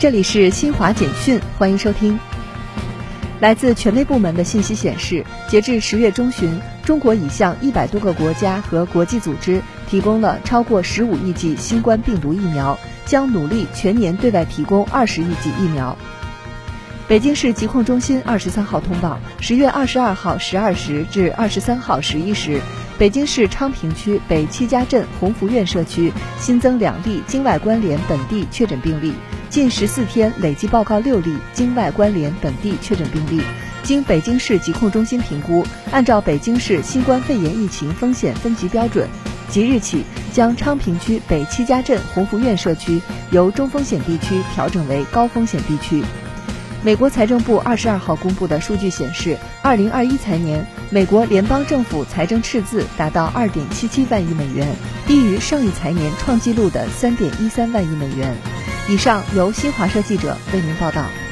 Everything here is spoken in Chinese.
这里是新华简讯，欢迎收听。来自权威部门的信息显示，截至十月中旬，中国已向一百多个国家和国际组织提供了超过十五亿剂新冠病毒疫苗，将努力全年对外提供二十亿剂疫苗。北京市疾控中心二十三号通报，十月二十二号十二时至二十三号十一时，北京市昌平区北七家镇鸿福苑社区新增两例境外关联本地确诊病例，近十四天累计报告六例境外关联本地确诊病例。经北京市疾控中心评估，按照北京市新冠肺炎疫情风险分级标准，即日起将昌平区北七家镇鸿福苑社区由中风险地区调整为高风险地区。美国财政部二十二号公布的数据显示，二零二一财年美国联邦政府财政赤字达到二点七七万亿美元，低于上一财年创纪录的三点一三万亿美元。以上由新华社记者为您报道。